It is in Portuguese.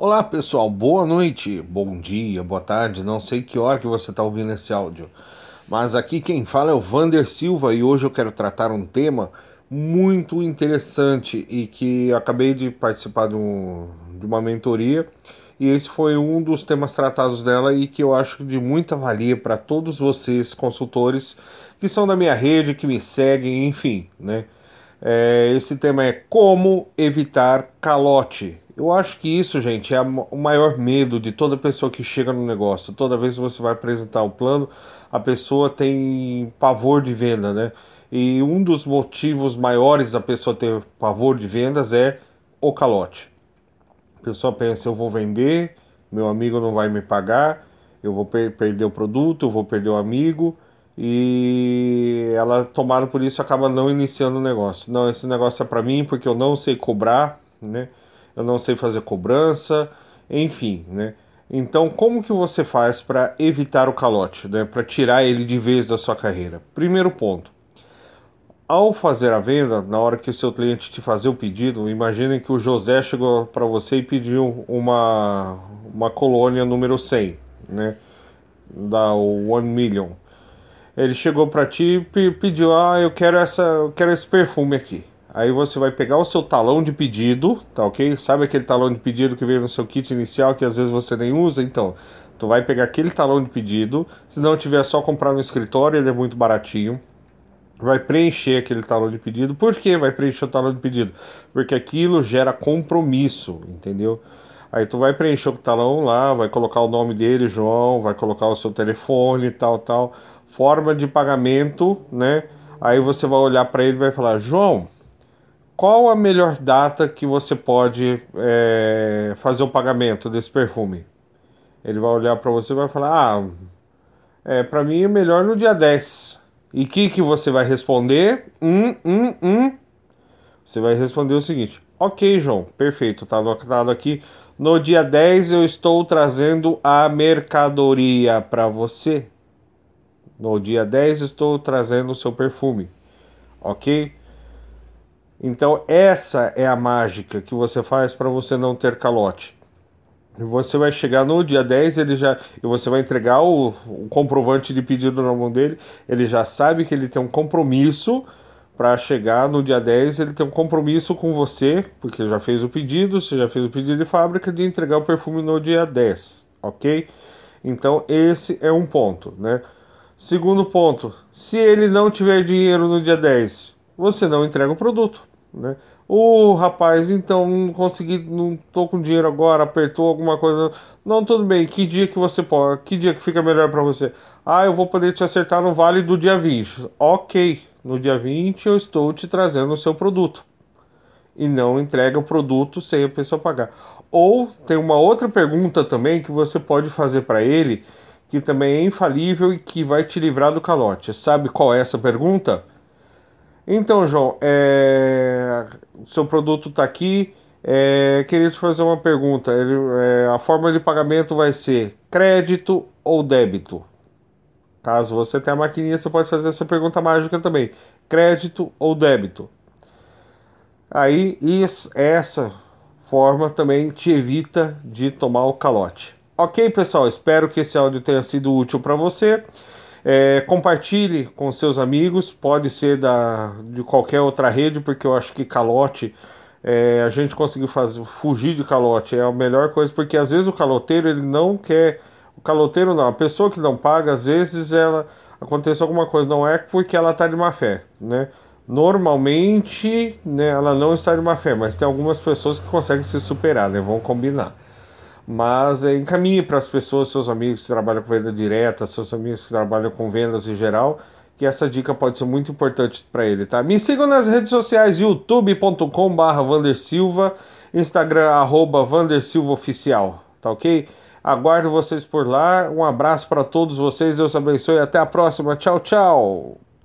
Olá pessoal, boa noite, bom dia, boa tarde, não sei que hora que você está ouvindo esse áudio, mas aqui quem fala é o Vander Silva e hoje eu quero tratar um tema muito interessante e que acabei de participar de, um, de uma mentoria. E esse foi um dos temas tratados dela e que eu acho de muita valia para todos vocês consultores que são da minha rede, que me seguem, enfim, né? É, esse tema é como evitar calote. Eu acho que isso, gente, é o maior medo de toda pessoa que chega no negócio. Toda vez que você vai apresentar o plano, a pessoa tem pavor de venda, né? E um dos motivos maiores da pessoa ter pavor de vendas é o calote. A pessoa pensa: eu vou vender, meu amigo não vai me pagar, eu vou per perder o produto, eu vou perder o amigo. E ela, tomada por isso, acaba não iniciando o negócio. Não, esse negócio é para mim porque eu não sei cobrar, né? Eu não sei fazer cobrança, enfim, né? Então, como que você faz para evitar o calote, né? Para tirar ele de vez da sua carreira? Primeiro ponto. Ao fazer a venda, na hora que o seu cliente te fazer o pedido, imagine que o José chegou para você e pediu uma, uma colônia número 100, né? Da One Million. Ele chegou para ti e pediu: "Ah, eu quero essa, eu quero esse perfume aqui". Aí você vai pegar o seu talão de pedido, tá ok? Sabe aquele talão de pedido que veio no seu kit inicial que às vezes você nem usa? Então, tu vai pegar aquele talão de pedido. Se não tiver só comprar no escritório, ele é muito baratinho. Vai preencher aquele talão de pedido. Por que vai preencher o talão de pedido? Porque aquilo gera compromisso, entendeu? Aí tu vai preencher o talão lá, vai colocar o nome dele, João, vai colocar o seu telefone, tal, tal, forma de pagamento, né? Aí você vai olhar para ele e vai falar: "João, qual a melhor data que você pode é, fazer o pagamento desse perfume? Ele vai olhar para você e vai falar: Ah, é, para mim é melhor no dia 10. E o que, que você vai responder? Hum, hum, hum. Você vai responder o seguinte: Ok, João, perfeito, tá anotado aqui. No dia 10 eu estou trazendo a mercadoria para você. No dia 10 estou trazendo o seu perfume. Ok? Então, essa é a mágica que você faz para você não ter calote. Você vai chegar no dia 10, ele já, e você vai entregar o, o comprovante de pedido na mão dele, ele já sabe que ele tem um compromisso para chegar no dia 10, ele tem um compromisso com você, porque já fez o pedido, você já fez o pedido de fábrica de entregar o perfume no dia 10, ok? Então esse é um ponto, né? Segundo ponto, se ele não tiver dinheiro no dia 10, você não entrega o produto. Né? O rapaz, então, não consegui, não tô com dinheiro agora, apertou alguma coisa. Não, tudo bem, que dia que você pode, que dia que fica melhor para você? Ah, eu vou poder te acertar no vale do dia 20. Ok, no dia 20 eu estou te trazendo o seu produto. E não entrega o produto sem a pessoa pagar. Ou tem uma outra pergunta também que você pode fazer para ele, que também é infalível e que vai te livrar do calote. Sabe qual é essa pergunta? Então, João, é... seu produto está aqui. É... Queria te fazer uma pergunta. Ele, é... A forma de pagamento vai ser crédito ou débito? Caso você tenha a maquininha, você pode fazer essa pergunta mágica também. Crédito ou débito? Aí, isso, essa forma também te evita de tomar o calote. Ok, pessoal? Espero que esse áudio tenha sido útil para você. É, compartilhe com seus amigos, pode ser da, de qualquer outra rede, porque eu acho que calote, é, a gente conseguiu fazer, fugir de calote é a melhor coisa, porque às vezes o caloteiro ele não quer, o caloteiro não, a pessoa que não paga, às vezes ela acontece alguma coisa, não é porque ela está de má fé, né? Normalmente, né, ela não está de má fé, mas tem algumas pessoas que conseguem se superar, né? Vamos combinar mas é, encaminhe para as pessoas, seus amigos que trabalham com venda direta, seus amigos que trabalham com vendas em geral, que essa dica pode ser muito importante para ele, tá? Me sigam nas redes sociais, youtube.com barra Vandersilva, Instagram, arroba Vandersilvaoficial, tá ok? Aguardo vocês por lá, um abraço para todos vocês, Deus abençoe, até a próxima, tchau, tchau!